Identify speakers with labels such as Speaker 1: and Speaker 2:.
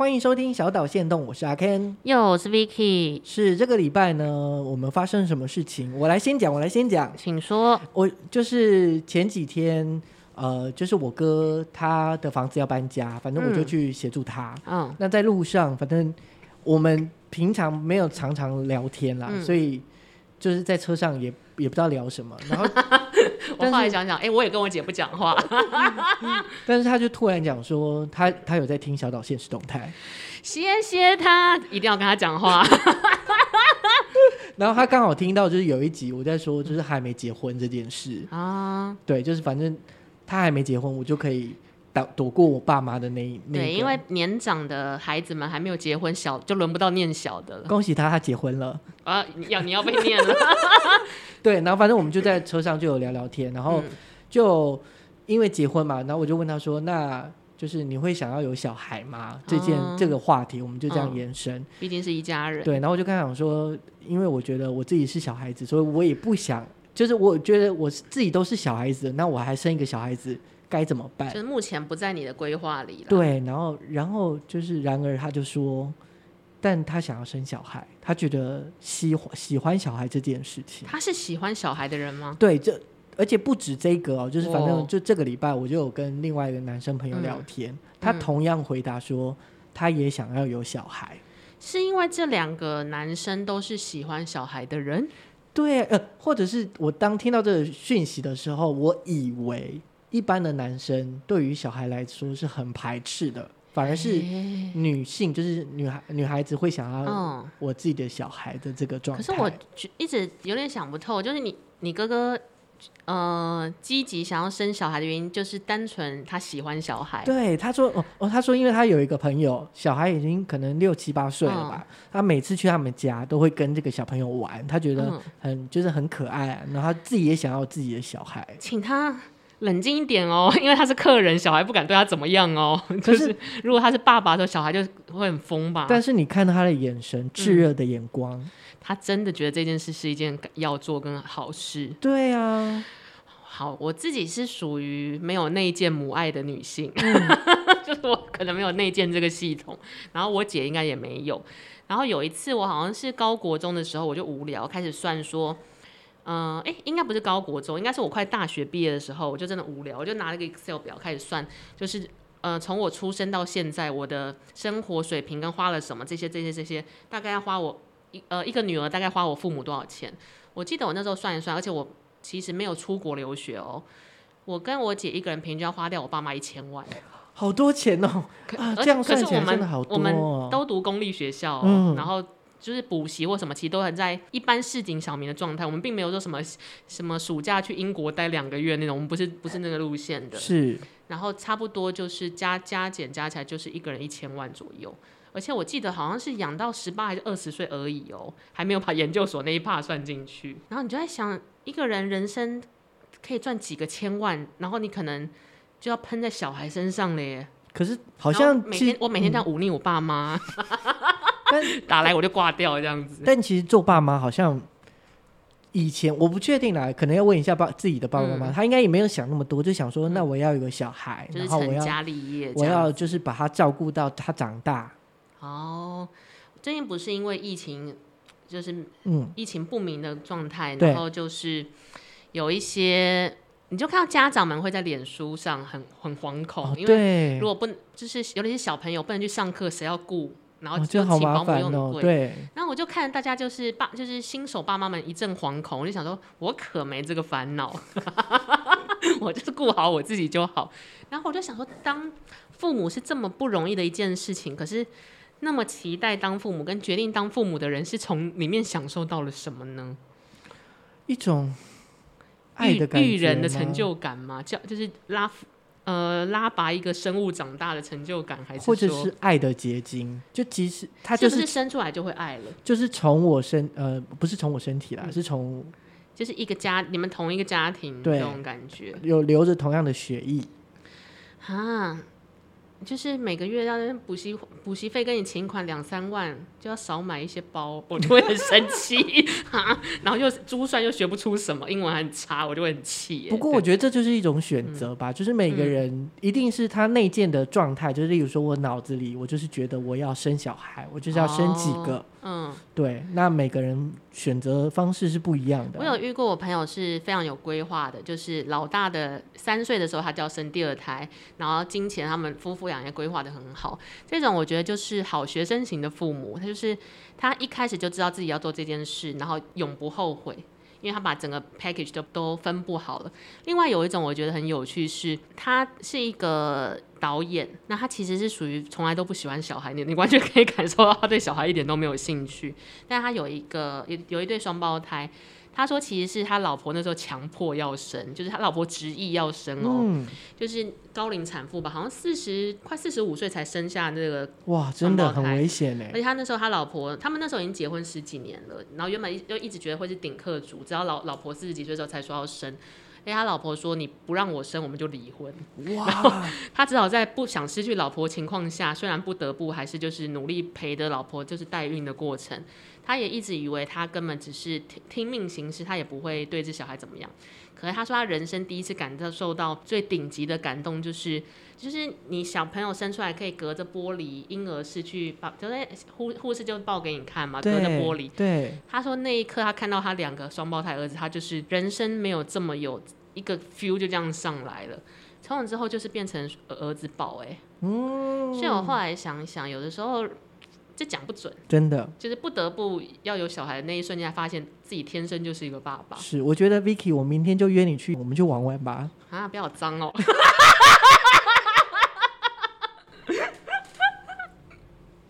Speaker 1: 欢迎收听小岛限动，我是阿 Ken，
Speaker 2: 哟，我是 Vicky。
Speaker 1: 是这个礼拜呢，我们发生什么事情？我来先讲，我来先讲，
Speaker 2: 请说。
Speaker 1: 我就是前几天，呃，就是我哥他的房子要搬家，反正我就去协助他。嗯，那在路上，反正我们平常没有常常聊天啦，嗯、所以就是在车上也也不知道聊什么，然后。
Speaker 2: 我后来想想，哎、欸，我也跟我姐不讲话，
Speaker 1: 但是他就突然讲说他，他他有在听小岛现实动态，
Speaker 2: 谢谢他，一定要跟他讲话。
Speaker 1: 然后他刚好听到，就是有一集我在说，就是还没结婚这件事啊，对，就是反正他还没结婚，我就可以。躲躲过我爸妈的那一对，
Speaker 2: 因为年长的孩子们还没有结婚，小就轮不到念小的了。
Speaker 1: 恭喜他，他结婚了
Speaker 2: 啊！要你要被念了。
Speaker 1: 对，然后反正我们就在车上就有聊聊天，然后就因为结婚嘛，然后我就问他说：“那就是你会想要有小孩吗？”这件、嗯、这个话题，我们就这样延伸。
Speaker 2: 毕竟是一家人。
Speaker 1: 对，然后我就跟他讲说：“因为我觉得我自己是小孩子，所以我也不想，就是我觉得我自己都是小孩子，那我还生一个小孩子。”该怎么办？
Speaker 2: 就是目前不在你的规划里了。
Speaker 1: 对，然后，然后就是，然而他就说，但他想要生小孩，他觉得喜欢喜欢小孩这件事情。
Speaker 2: 他是喜欢小孩的人吗？
Speaker 1: 对，这而且不止这个哦，就是反正就这个礼拜，我就有跟另外一个男生朋友聊天，嗯、他同样回答说，他也想要有小孩。
Speaker 2: 是因为这两个男生都是喜欢小孩的人？
Speaker 1: 对，呃，或者是我当听到这个讯息的时候，我以为。一般的男生对于小孩来说是很排斥的，反而是女性，就是女孩女孩子会想要我自己的小孩的这个状态。
Speaker 2: 可是我一直有点想不透，就是你你哥哥呃积极想要生小孩的原因，就是单纯他喜欢小孩。
Speaker 1: 对，他说哦哦，他说因为他有一个朋友，小孩已经可能六七八岁了吧，嗯、他每次去他们家都会跟这个小朋友玩，他觉得很、嗯、就是很可爱，然后他自己也想要自己的小孩，
Speaker 2: 请他。冷静一点哦，因为他是客人，小孩不敢对他怎么样哦。可 是如果他是爸爸的时候，小孩就会很疯吧。
Speaker 1: 但是你看到他的眼神，炙热的眼光，嗯，他
Speaker 2: 真的觉得这件事是一件要做跟好事。
Speaker 1: 对啊，
Speaker 2: 好，我自己是属于没有内建母爱的女性，嗯、就是我可能没有内建这个系统，然后我姐应该也没有。然后有一次我好像是高国中的时候，我就无聊开始算说。嗯，哎、呃，应该不是高国中，应该是我快大学毕业的时候，我就真的无聊，我就拿了个 Excel 表开始算，就是呃，从我出生到现在，我的生活水平跟花了什么这些这些这些，大概要花我一呃一个女儿大概花我父母多少钱？我记得我那时候算一算，而且我其实没有出国留学哦，我跟我姐一个人平均要花掉我爸妈一千万，
Speaker 1: 好多钱哦，啊，这样算起来真的好多哦。
Speaker 2: 我们都读公立学校，哦，嗯，然后。就是补习或什么，其实都很在一般市井小民的状态。我们并没有说什么什么暑假去英国待两个月那种，我们不是不是那个路线的。
Speaker 1: 是。
Speaker 2: 然后差不多就是加加减加起来就是一个人一千万左右，而且我记得好像是养到十八还是二十岁而已哦，还没有把研究所那一 part 算进去。然后你就在想，一个人人生可以赚几个千万，然后你可能就要喷在小孩身上了耶。
Speaker 1: 可是好像
Speaker 2: 每天我每天这样忤逆我爸妈。嗯 打来我就挂掉这样子。
Speaker 1: 但其实做爸妈好像以前我不确定啦，可能要问一下爸自己的爸爸妈妈，嗯、他应该也没有想那么多，就想说那我要有个小孩，
Speaker 2: 嗯、然后我要成家立业，
Speaker 1: 我要就是把他照顾到他长大。
Speaker 2: 哦，最近不是因为疫情，就是嗯疫情不明的状态，然后就是有一些，你就看到家长们会在脸书上很很惶恐，哦、因为如果不就是尤其是小朋友不能去上课，谁要顾？然后就请保姆用的贵，对。然后我就看大家就是爸，就是新手爸妈们一阵惶恐，我就想说，我可没这个烦恼，我就是顾好我自己就好。然后我就想说，当父母是这么不容易的一件事情，可是那么期待当父母跟决定当父母的人，是从里面享受到了什么呢？
Speaker 1: 一种爱的感觉，育
Speaker 2: 人的成就感吗？叫就是拉。呃，拉拔一个生物长大的成就感，还是
Speaker 1: 或者是爱的结晶？就即使他就是，
Speaker 2: 是，是生出来就会爱了，
Speaker 1: 就是从我身呃，不是从我身体啦，嗯、是从
Speaker 2: 就是一个家，你们同一个家庭这种感觉，
Speaker 1: 有流着同样的血液
Speaker 2: 啊。就是每个月要补习补习费跟你请款两三万，就要少买一些包，我就会很生气 啊。然后又珠算又学不出什么，英文很差，我就会很气。
Speaker 1: 不过我觉得这就是一种选择吧，嗯、就是每个人一定是他内建的状态，嗯、就是例如说我脑子里我就是觉得我要生小孩，我就是要生几个。哦嗯，对，那每个人选择方式是不一样的。
Speaker 2: 我有遇过我朋友是非常有规划的，就是老大的三岁的时候他就要生第二胎，然后金钱他们夫妇俩也规划得很好。这种我觉得就是好学生型的父母，他就是他一开始就知道自己要做这件事，然后永不后悔。因为他把整个 package 都都分布好了。另外有一种我觉得很有趣是，他是一个导演，那他其实是属于从来都不喜欢小孩，你你完全可以感受到他对小孩一点都没有兴趣。但他有一个有有一对双胞胎。他说：“其实是他老婆那时候强迫要生，就是他老婆执意要生哦，嗯、就是高龄产妇吧，好像四十快四十五岁才生下那个
Speaker 1: 哇，真的很危险呢！
Speaker 2: 而且他那时候他老婆，他们那时候已经结婚十几年了，然后原本就一直觉得会是顶客族，直到老老婆四十几岁的时候才说要生。哎，他老婆说你不让我生，我们就离婚。哇！然后他只好在不想失去老婆情况下，虽然不得不，还是就是努力陪着老婆，就是代孕的过程。”他也一直以为他根本只是听听命行事，他也不会对这小孩怎么样。可是他说他人生第一次感到受到最顶级的感动，就是就是你小朋友生出来可以隔着玻璃婴儿室去抱，就在护护士就抱给你看嘛，隔着玻璃。
Speaker 1: 对。
Speaker 2: 他说那一刻他看到他两个双胞胎儿子，他就是人生没有这么有一个 feel 就这样上来了。从此之后就是变成儿子宝哎。嗯。所以我后来想一想，有的时候。这讲不准，
Speaker 1: 真的
Speaker 2: 就是不得不要有小孩的那一瞬间，发现自己天生就是一个爸爸。
Speaker 1: 是，我觉得 Vicky，我明天就约你去，我们就玩玩吧。
Speaker 2: 啊，不要脏哦。